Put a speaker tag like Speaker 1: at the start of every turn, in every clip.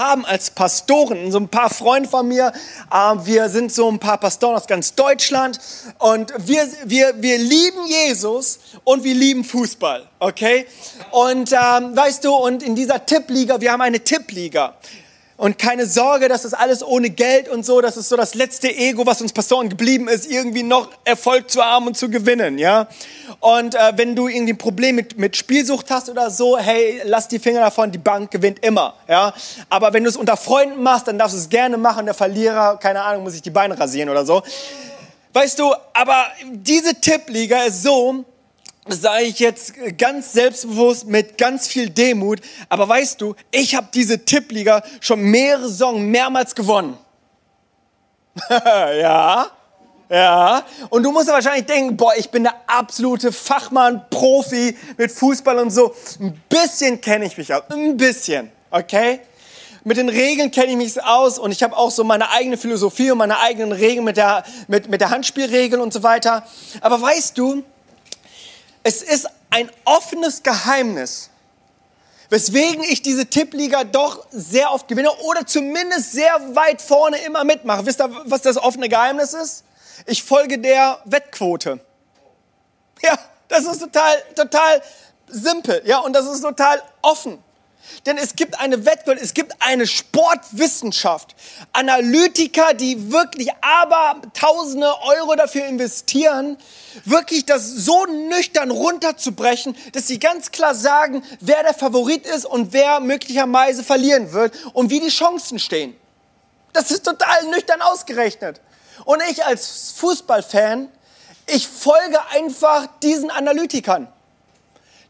Speaker 1: haben als Pastoren, so ein paar Freunde von mir, äh, wir sind so ein paar Pastoren aus ganz Deutschland und wir, wir, wir lieben Jesus und wir lieben Fußball, okay? Und ähm, weißt du, und in dieser Tippliga, wir haben eine Tippliga. Und keine Sorge, das alles ohne Geld und so, das ist so das letzte Ego, was uns Pastoren geblieben ist, irgendwie noch Erfolg zu haben und zu gewinnen, ja. Und äh, wenn du irgendwie ein Problem mit, mit Spielsucht hast oder so, hey, lass die Finger davon, die Bank gewinnt immer, ja. Aber wenn du es unter Freunden machst, dann darfst du es gerne machen. Der Verlierer, keine Ahnung, muss sich die Beine rasieren oder so. Weißt du, aber diese Tippliga ist so, sage ich jetzt ganz selbstbewusst mit ganz viel Demut. Aber weißt du, ich habe diese Tippliga schon mehrere Saison mehrmals gewonnen. ja, ja. Und du musst ja wahrscheinlich denken, boah, ich bin der absolute Fachmann, Profi mit Fußball und so. Ein bisschen kenne ich mich aus, ein bisschen, okay? Mit den Regeln kenne ich mich aus und ich habe auch so meine eigene Philosophie und meine eigenen Regeln mit der, mit, mit der Handspielregel und so weiter. Aber weißt du, es ist ein offenes Geheimnis, weswegen ich diese Tippliga doch sehr oft gewinne oder zumindest sehr weit vorne immer mitmache. Wisst ihr, was das offene Geheimnis ist? Ich folge der Wettquote. Ja, das ist total, total simpel. Ja, und das ist total offen. Denn es gibt eine Wettbewerb, es gibt eine Sportwissenschaft. Analytiker, die wirklich aber tausende Euro dafür investieren, wirklich das so nüchtern runterzubrechen, dass sie ganz klar sagen, wer der Favorit ist und wer möglicherweise verlieren wird und wie die Chancen stehen. Das ist total nüchtern ausgerechnet. Und ich als Fußballfan, ich folge einfach diesen Analytikern.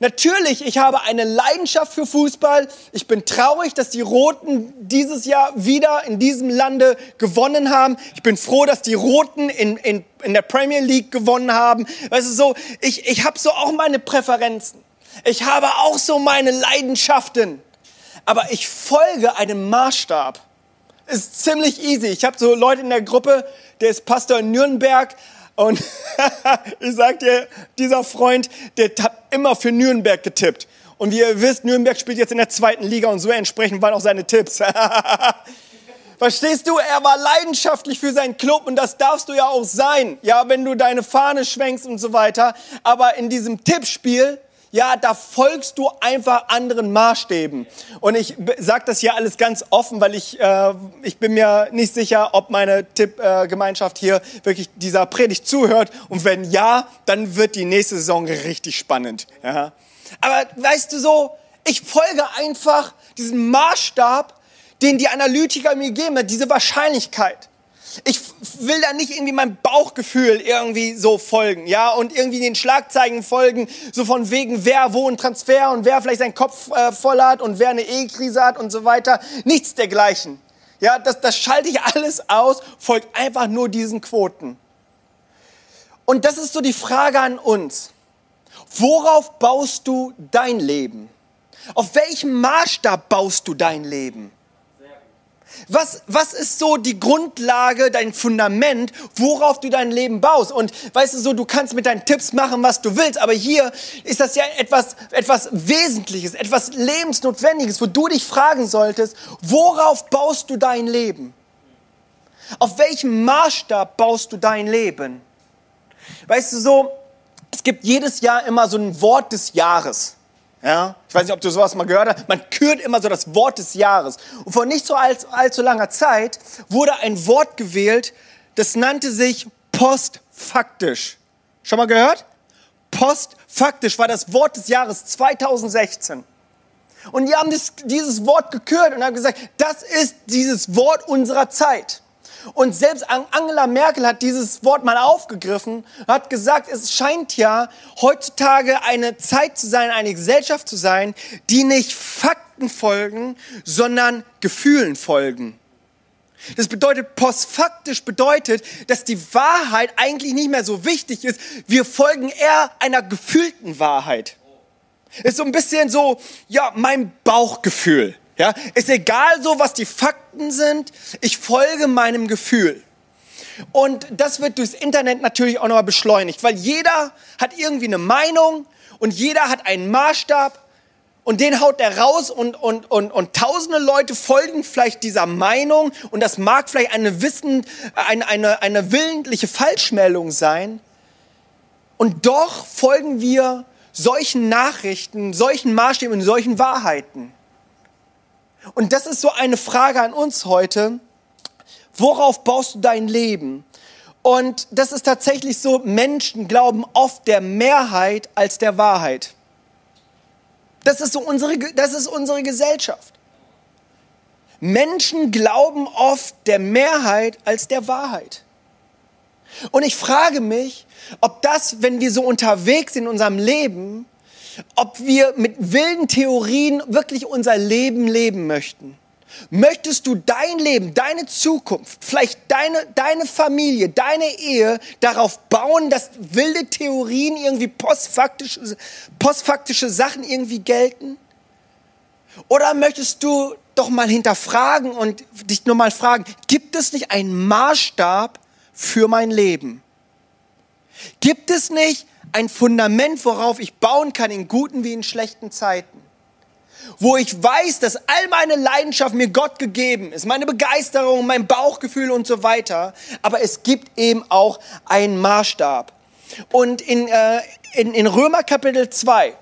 Speaker 1: Natürlich, ich habe eine Leidenschaft für Fußball. Ich bin traurig, dass die Roten dieses Jahr wieder in diesem Lande gewonnen haben. Ich bin froh, dass die Roten in, in, in der Premier League gewonnen haben. Weißt du, so, ich, ich habe so auch meine Präferenzen. Ich habe auch so meine Leidenschaften. Aber ich folge einem Maßstab. Ist ziemlich easy. Ich habe so Leute in der Gruppe, der ist Pastor in Nürnberg, und ich sag dir, dieser Freund, der hat immer für Nürnberg getippt. Und wie ihr wisst, Nürnberg spielt jetzt in der zweiten Liga und so entsprechend waren auch seine Tipps. Verstehst du? Er war leidenschaftlich für seinen Club und das darfst du ja auch sein. Ja, wenn du deine Fahne schwenkst und so weiter. Aber in diesem Tippspiel ja, da folgst du einfach anderen Maßstäben. Und ich sage das hier alles ganz offen, weil ich, äh, ich bin mir nicht sicher, ob meine Tippgemeinschaft äh, hier wirklich dieser Predigt zuhört. Und wenn ja, dann wird die nächste Saison richtig spannend. Ja. Aber weißt du so, ich folge einfach diesem Maßstab, den die Analytiker mir geben, diese Wahrscheinlichkeit. Ich will da nicht irgendwie meinem Bauchgefühl irgendwie so folgen, ja, und irgendwie den Schlagzeilen folgen, so von wegen, wer wo ein Transfer und wer vielleicht seinen Kopf äh, voll hat und wer eine Ehekrise hat und so weiter. Nichts dergleichen. Ja, das, das schalte ich alles aus, folgt einfach nur diesen Quoten. Und das ist so die Frage an uns. Worauf baust du dein Leben? Auf welchem Maßstab baust du dein Leben? Was, was ist so die Grundlage, dein Fundament, worauf du dein Leben baust? Und weißt du so, du kannst mit deinen Tipps machen, was du willst, aber hier ist das ja etwas, etwas Wesentliches, etwas Lebensnotwendiges, wo du dich fragen solltest, worauf baust du dein Leben? Auf welchem Maßstab baust du dein Leben? Weißt du so, es gibt jedes Jahr immer so ein Wort des Jahres. Ja? Ich weiß nicht, ob du sowas mal gehört hast. Man kürt immer so das Wort des Jahres. Und vor nicht so allzu, allzu langer Zeit wurde ein Wort gewählt, das nannte sich postfaktisch. Schon mal gehört? Postfaktisch war das Wort des Jahres 2016. Und die haben das, dieses Wort gekürt und haben gesagt, das ist dieses Wort unserer Zeit. Und selbst Angela Merkel hat dieses Wort mal aufgegriffen, hat gesagt, es scheint ja heutzutage eine Zeit zu sein, eine Gesellschaft zu sein, die nicht Fakten folgen, sondern Gefühlen folgen. Das bedeutet, postfaktisch bedeutet, dass die Wahrheit eigentlich nicht mehr so wichtig ist. Wir folgen eher einer gefühlten Wahrheit. Ist so ein bisschen so, ja, mein Bauchgefühl. Ja, ist egal so, was die Fakten sind. Ich folge meinem Gefühl. Und das wird durchs Internet natürlich auch nochmal beschleunigt, weil jeder hat irgendwie eine Meinung und jeder hat einen Maßstab und den haut er raus und, und, und, und tausende Leute folgen vielleicht dieser Meinung und das mag vielleicht eine, Wissen, eine, eine, eine willentliche Falschmeldung sein. Und doch folgen wir solchen Nachrichten, solchen Maßstäben und solchen Wahrheiten. Und das ist so eine Frage an uns heute. Worauf baust du dein Leben? Und das ist tatsächlich so, Menschen glauben oft der Mehrheit als der Wahrheit. Das ist so unsere, das ist unsere Gesellschaft. Menschen glauben oft der Mehrheit als der Wahrheit. Und ich frage mich, ob das, wenn wir so unterwegs sind in unserem Leben, ob wir mit wilden Theorien wirklich unser Leben leben möchten. Möchtest du dein Leben, deine Zukunft, vielleicht deine, deine Familie, deine Ehe darauf bauen, dass wilde Theorien irgendwie postfaktische, postfaktische Sachen irgendwie gelten? Oder möchtest du doch mal hinterfragen und dich nur mal fragen, gibt es nicht einen Maßstab für mein Leben? Gibt es nicht ein Fundament, worauf ich bauen kann in guten wie in schlechten Zeiten? wo ich weiß, dass all meine Leidenschaft mir Gott gegeben ist, meine Begeisterung, mein Bauchgefühl und so weiter. Aber es gibt eben auch einen Maßstab. Und in, äh, in, in Römer Kapitel 2,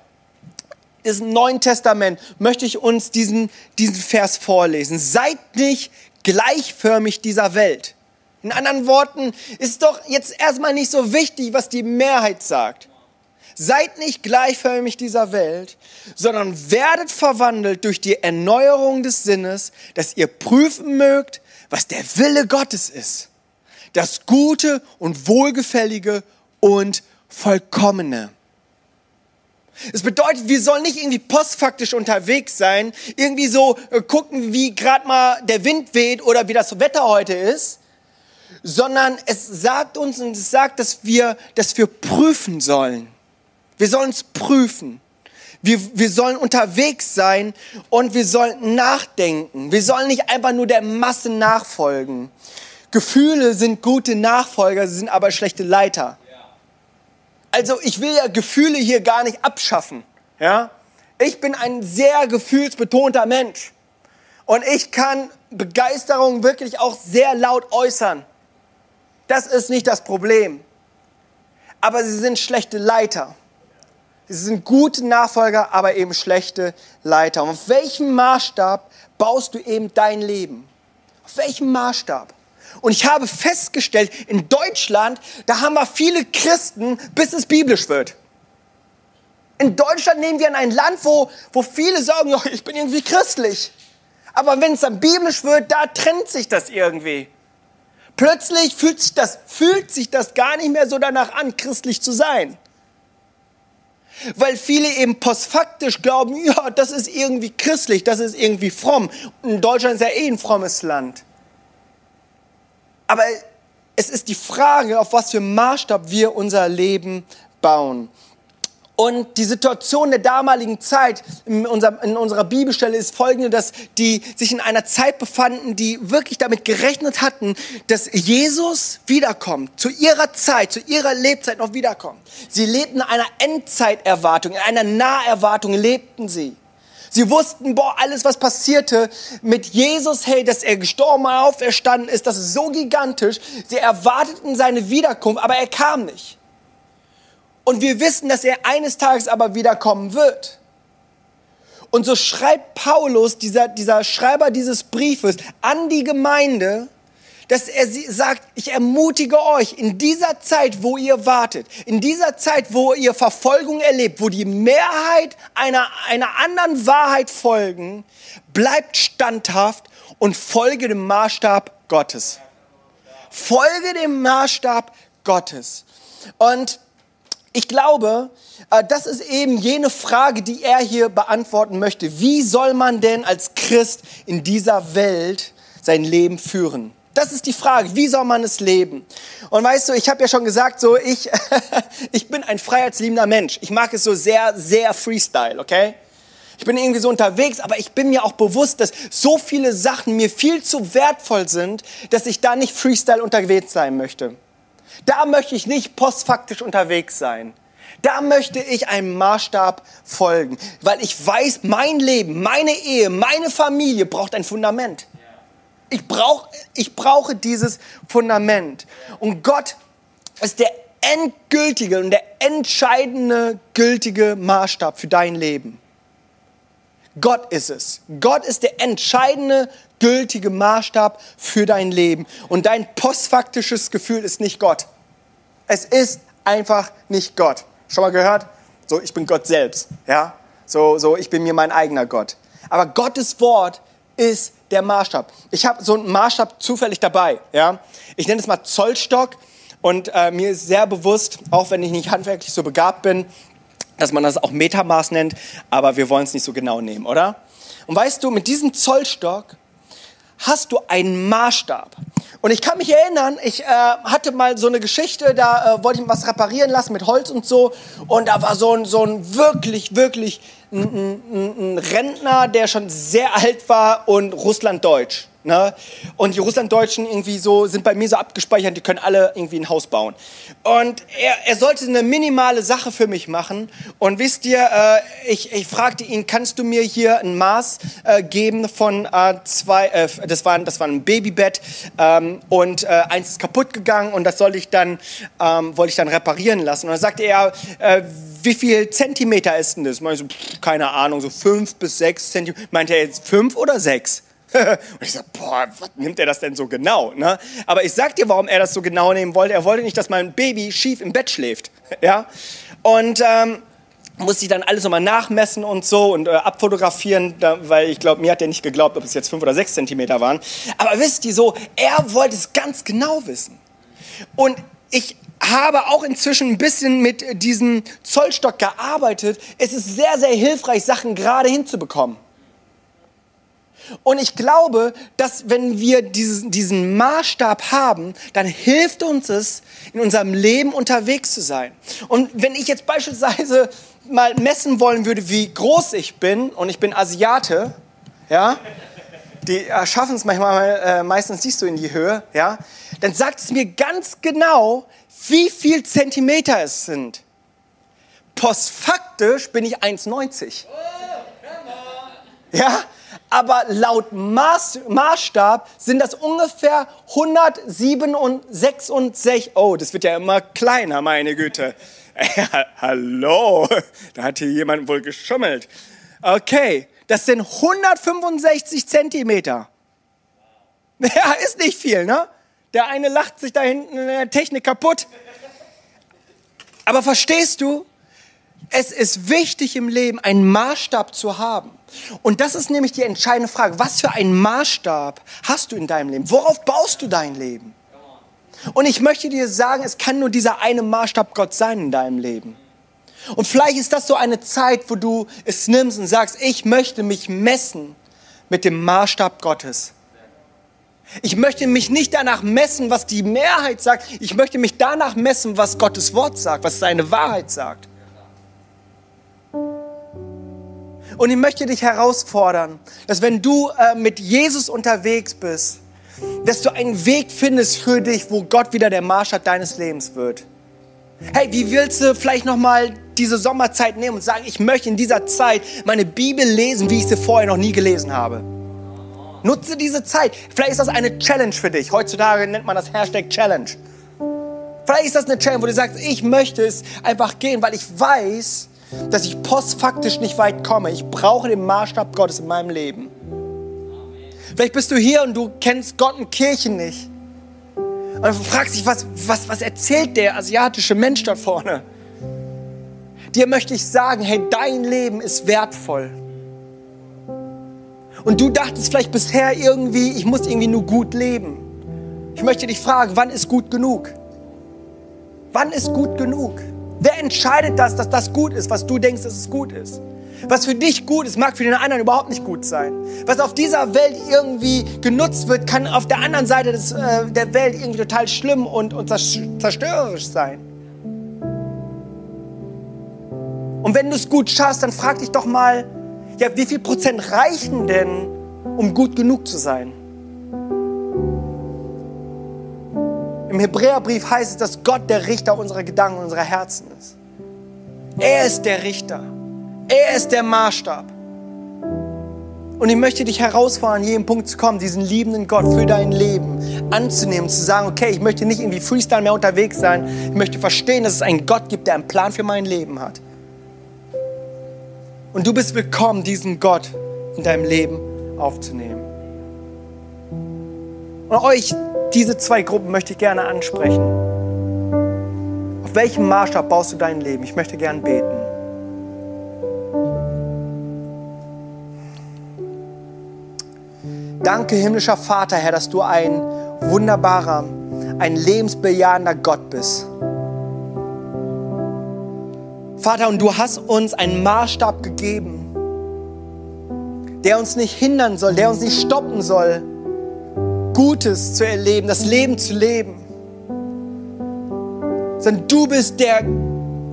Speaker 1: im Neuen Testament, möchte ich uns diesen, diesen Vers vorlesen. Seid nicht gleichförmig dieser Welt. In anderen Worten, ist doch jetzt erstmal nicht so wichtig, was die Mehrheit sagt. Seid nicht gleichförmig dieser Welt, sondern werdet verwandelt durch die Erneuerung des Sinnes, dass ihr prüfen mögt, was der Wille Gottes ist. Das Gute und Wohlgefällige und Vollkommene. Es bedeutet, wir sollen nicht irgendwie postfaktisch unterwegs sein, irgendwie so äh, gucken, wie gerade mal der Wind weht oder wie das Wetter heute ist, sondern es sagt uns und es sagt, dass wir, dass wir prüfen sollen. Wir sollen es prüfen. Wir, wir sollen unterwegs sein und wir sollen nachdenken. Wir sollen nicht einfach nur der Masse nachfolgen. Gefühle sind gute Nachfolger, sie sind aber schlechte Leiter. Also ich will ja Gefühle hier gar nicht abschaffen. Ja? Ich bin ein sehr gefühlsbetonter Mensch. Und ich kann Begeisterung wirklich auch sehr laut äußern. Das ist nicht das Problem. Aber sie sind schlechte Leiter. Sie sind gute Nachfolger, aber eben schlechte Leiter. Und auf welchem Maßstab baust du eben dein Leben? Auf welchem Maßstab? Und ich habe festgestellt, in Deutschland, da haben wir viele Christen, bis es biblisch wird. In Deutschland nehmen wir in ein Land, wo, wo viele sagen, ich bin irgendwie christlich. Aber wenn es dann biblisch wird, da trennt sich das irgendwie. Plötzlich fühlt sich das, fühlt sich das gar nicht mehr so danach an, christlich zu sein. Weil viele eben postfaktisch glauben, ja, das ist irgendwie christlich, das ist irgendwie fromm. Und Deutschland ist ja eh ein frommes Land. Aber es ist die Frage, auf was für Maßstab wir unser Leben bauen. Und die Situation der damaligen Zeit in, unser, in, unserer Bibelstelle ist folgende, dass die sich in einer Zeit befanden, die wirklich damit gerechnet hatten, dass Jesus wiederkommt, zu ihrer Zeit, zu ihrer Lebzeit noch wiederkommt. Sie lebten in einer Endzeiterwartung, in einer Naherwartung lebten sie. Sie wussten, boah, alles, was passierte mit Jesus, hey, dass er gestorben und auferstanden ist, das ist so gigantisch. Sie erwarteten seine Wiederkunft, aber er kam nicht. Und wir wissen, dass er eines Tages aber wiederkommen wird. Und so schreibt Paulus, dieser, dieser Schreiber dieses Briefes, an die Gemeinde, dass er sagt, ich ermutige euch in dieser Zeit, wo ihr wartet, in dieser Zeit, wo ihr Verfolgung erlebt, wo die Mehrheit einer, einer anderen Wahrheit folgen, bleibt standhaft und folge dem Maßstab Gottes. Folge dem Maßstab Gottes. Und ich glaube, äh, das ist eben jene Frage, die er hier beantworten möchte. Wie soll man denn als Christ in dieser Welt sein Leben führen? Das ist die Frage, wie soll man es leben? Und weißt du, ich habe ja schon gesagt, so ich, ich bin ein freiheitsliebender Mensch. Ich mag es so sehr, sehr Freestyle, okay? Ich bin irgendwie so unterwegs, aber ich bin mir auch bewusst, dass so viele Sachen mir viel zu wertvoll sind, dass ich da nicht Freestyle unterwegs sein möchte. Da möchte ich nicht postfaktisch unterwegs sein. Da möchte ich einem Maßstab folgen, weil ich weiß, mein Leben, meine Ehe, meine Familie braucht ein Fundament. Ich, brauch, ich brauche dieses Fundament. Und Gott ist der endgültige und der entscheidende gültige Maßstab für dein Leben. Gott ist es. Gott ist der entscheidende gültige Maßstab für dein Leben. Und dein postfaktisches Gefühl ist nicht Gott. Es ist einfach nicht Gott. Schon mal gehört? So, ich bin Gott selbst. Ja? So, so, ich bin mir mein eigener Gott. Aber Gottes Wort ist der Maßstab. Ich habe so einen Maßstab zufällig dabei. Ja? Ich nenne es mal Zollstock. Und äh, mir ist sehr bewusst, auch wenn ich nicht handwerklich so begabt bin, dass man das auch Metermaß nennt, aber wir wollen es nicht so genau nehmen, oder? Und weißt du, mit diesem Zollstock hast du einen Maßstab. Und ich kann mich erinnern, ich äh, hatte mal so eine Geschichte, da äh, wollte ich was reparieren lassen mit Holz und so. Und da war so ein, so ein wirklich, wirklich ein, ein, ein Rentner, der schon sehr alt war und Russlanddeutsch. Ne? Und die Russlanddeutschen irgendwie so sind bei mir so abgespeichert, die können alle irgendwie ein Haus bauen. Und er, er sollte eine minimale Sache für mich machen. Und wisst ihr, äh, ich, ich fragte ihn, kannst du mir hier ein Maß äh, geben von äh, zwei, äh, das, war, das war ein Babybett ähm, und äh, eins ist kaputt gegangen und das sollte ich dann, ähm, wollte ich dann reparieren lassen. Und dann sagte er, äh, wie viel Zentimeter ist denn das? Ich so, keine Ahnung, so fünf bis sechs Zentimeter. Meinte er jetzt fünf oder sechs? Und ich sage, boah, was nimmt er das denn so genau? Ne? Aber ich sag dir, warum er das so genau nehmen wollte. Er wollte nicht, dass mein Baby schief im Bett schläft. ja? Und ähm, musste ich dann alles nochmal nachmessen und so und äh, abfotografieren, da, weil ich glaube, mir hat er nicht geglaubt, ob es jetzt fünf oder sechs Zentimeter waren. Aber wisst ihr so, er wollte es ganz genau wissen. Und ich habe auch inzwischen ein bisschen mit diesem Zollstock gearbeitet. Es ist sehr, sehr hilfreich, Sachen gerade hinzubekommen. Und ich glaube, dass wenn wir diesen, diesen Maßstab haben, dann hilft uns es, in unserem Leben unterwegs zu sein. Und wenn ich jetzt beispielsweise mal messen wollen würde, wie groß ich bin, und ich bin Asiate, ja, die schaffen es manchmal äh, meistens nicht so in die Höhe, ja, dann sagt es mir ganz genau, wie viel Zentimeter es sind. Postfaktisch bin ich 1,90. Ja, aber laut Maß, Maßstab sind das ungefähr 167. Oh, das wird ja immer kleiner, meine Güte. Hallo, da hat hier jemand wohl geschummelt. Okay, das sind 165 Zentimeter. Ja, ist nicht viel, ne? Der eine lacht sich da hinten in der Technik kaputt. Aber verstehst du, es ist wichtig im Leben, einen Maßstab zu haben. Und das ist nämlich die entscheidende Frage. Was für einen Maßstab hast du in deinem Leben? Worauf baust du dein Leben? Und ich möchte dir sagen, es kann nur dieser eine Maßstab Gott sein in deinem Leben. Und vielleicht ist das so eine Zeit, wo du es nimmst und sagst, ich möchte mich messen mit dem Maßstab Gottes. Ich möchte mich nicht danach messen, was die Mehrheit sagt. Ich möchte mich danach messen, was Gottes Wort sagt, was seine Wahrheit sagt. Und ich möchte dich herausfordern, dass wenn du äh, mit Jesus unterwegs bist, dass du einen Weg findest für dich, wo Gott wieder der Maßstab deines Lebens wird. Hey, wie willst du vielleicht noch mal diese Sommerzeit nehmen und sagen, ich möchte in dieser Zeit meine Bibel lesen, wie ich sie vorher noch nie gelesen habe? Nutze diese Zeit. Vielleicht ist das eine Challenge für dich. Heutzutage nennt man das Hashtag Challenge. Vielleicht ist das eine Challenge, wo du sagst, ich möchte es einfach gehen, weil ich weiß, dass ich postfaktisch nicht weit komme. Ich brauche den Maßstab Gottes in meinem Leben. Vielleicht bist du hier und du kennst Gott und Kirchen nicht. Und du fragst dich, was, was, was erzählt der asiatische Mensch da vorne? Dir möchte ich sagen, hey, dein Leben ist wertvoll. Und du dachtest vielleicht bisher irgendwie, ich muss irgendwie nur gut leben. Ich möchte dich fragen, wann ist gut genug? Wann ist gut genug? Wer entscheidet das, dass das gut ist, was du denkst, dass es gut ist? Was für dich gut ist, mag für den anderen überhaupt nicht gut sein. Was auf dieser Welt irgendwie genutzt wird, kann auf der anderen Seite des, äh, der Welt irgendwie total schlimm und, und zerstörerisch sein. Und wenn du es gut schaffst, dann frag dich doch mal, ja, wie viel Prozent reichen denn, um gut genug zu sein? Im Hebräerbrief heißt es, dass Gott der Richter unserer Gedanken, unserer Herzen ist. Er ist der Richter. Er ist der Maßstab. Und ich möchte dich herausfordern, an jedem Punkt zu kommen, diesen liebenden Gott für dein Leben anzunehmen, zu sagen, okay, ich möchte nicht irgendwie Freestyle mehr unterwegs sein. Ich möchte verstehen, dass es einen Gott gibt, der einen Plan für mein Leben hat. Und du bist willkommen, diesen Gott in deinem Leben aufzunehmen. Und euch, diese zwei Gruppen möchte ich gerne ansprechen. Auf welchem Maßstab baust du dein Leben? Ich möchte gerne beten. Danke, himmlischer Vater, Herr, dass du ein wunderbarer, ein lebensbejahender Gott bist. Vater, und du hast uns einen Maßstab gegeben, der uns nicht hindern soll, der uns nicht stoppen soll, Gutes zu erleben, das Leben zu leben. Sondern du bist der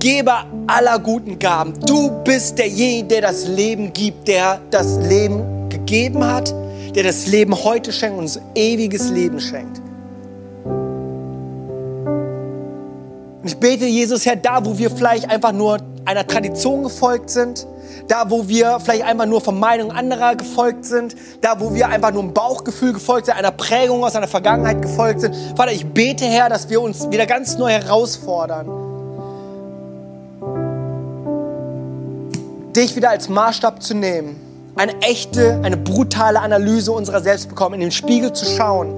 Speaker 1: Geber aller guten Gaben. Du bist derjenige, der das Leben gibt, der das Leben gegeben hat der das Leben heute schenkt, uns ewiges Leben schenkt. Und ich bete, Jesus, Herr, da, wo wir vielleicht einfach nur einer Tradition gefolgt sind, da, wo wir vielleicht einfach nur von Meinung anderer gefolgt sind, da, wo wir einfach nur einem Bauchgefühl gefolgt sind, einer Prägung aus einer Vergangenheit gefolgt sind. Vater, ich bete, Herr, dass wir uns wieder ganz neu herausfordern, dich wieder als Maßstab zu nehmen eine echte, eine brutale Analyse unserer selbst bekommen, in den Spiegel zu schauen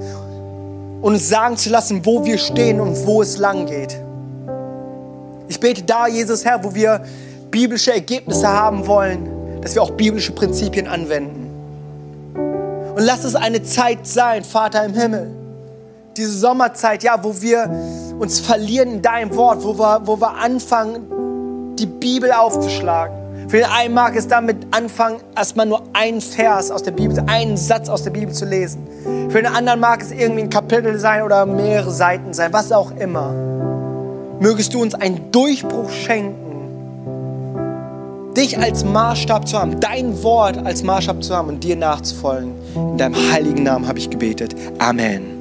Speaker 1: und uns sagen zu lassen, wo wir stehen und wo es lang geht. Ich bete da, Jesus Herr, wo wir biblische Ergebnisse haben wollen, dass wir auch biblische Prinzipien anwenden. Und lass es eine Zeit sein, Vater im Himmel. Diese Sommerzeit, ja, wo wir uns verlieren in deinem Wort, wo wir, wo wir anfangen, die Bibel aufzuschlagen für den einen mag es damit anfangen, erstmal nur einen Vers aus der Bibel, einen Satz aus der Bibel zu lesen. Für den anderen mag es irgendwie ein Kapitel sein oder mehrere Seiten sein, was auch immer. Mögest du uns einen Durchbruch schenken, dich als Maßstab zu haben, dein Wort als Maßstab zu haben und dir nachzufolgen. In deinem heiligen Namen habe ich gebetet. Amen.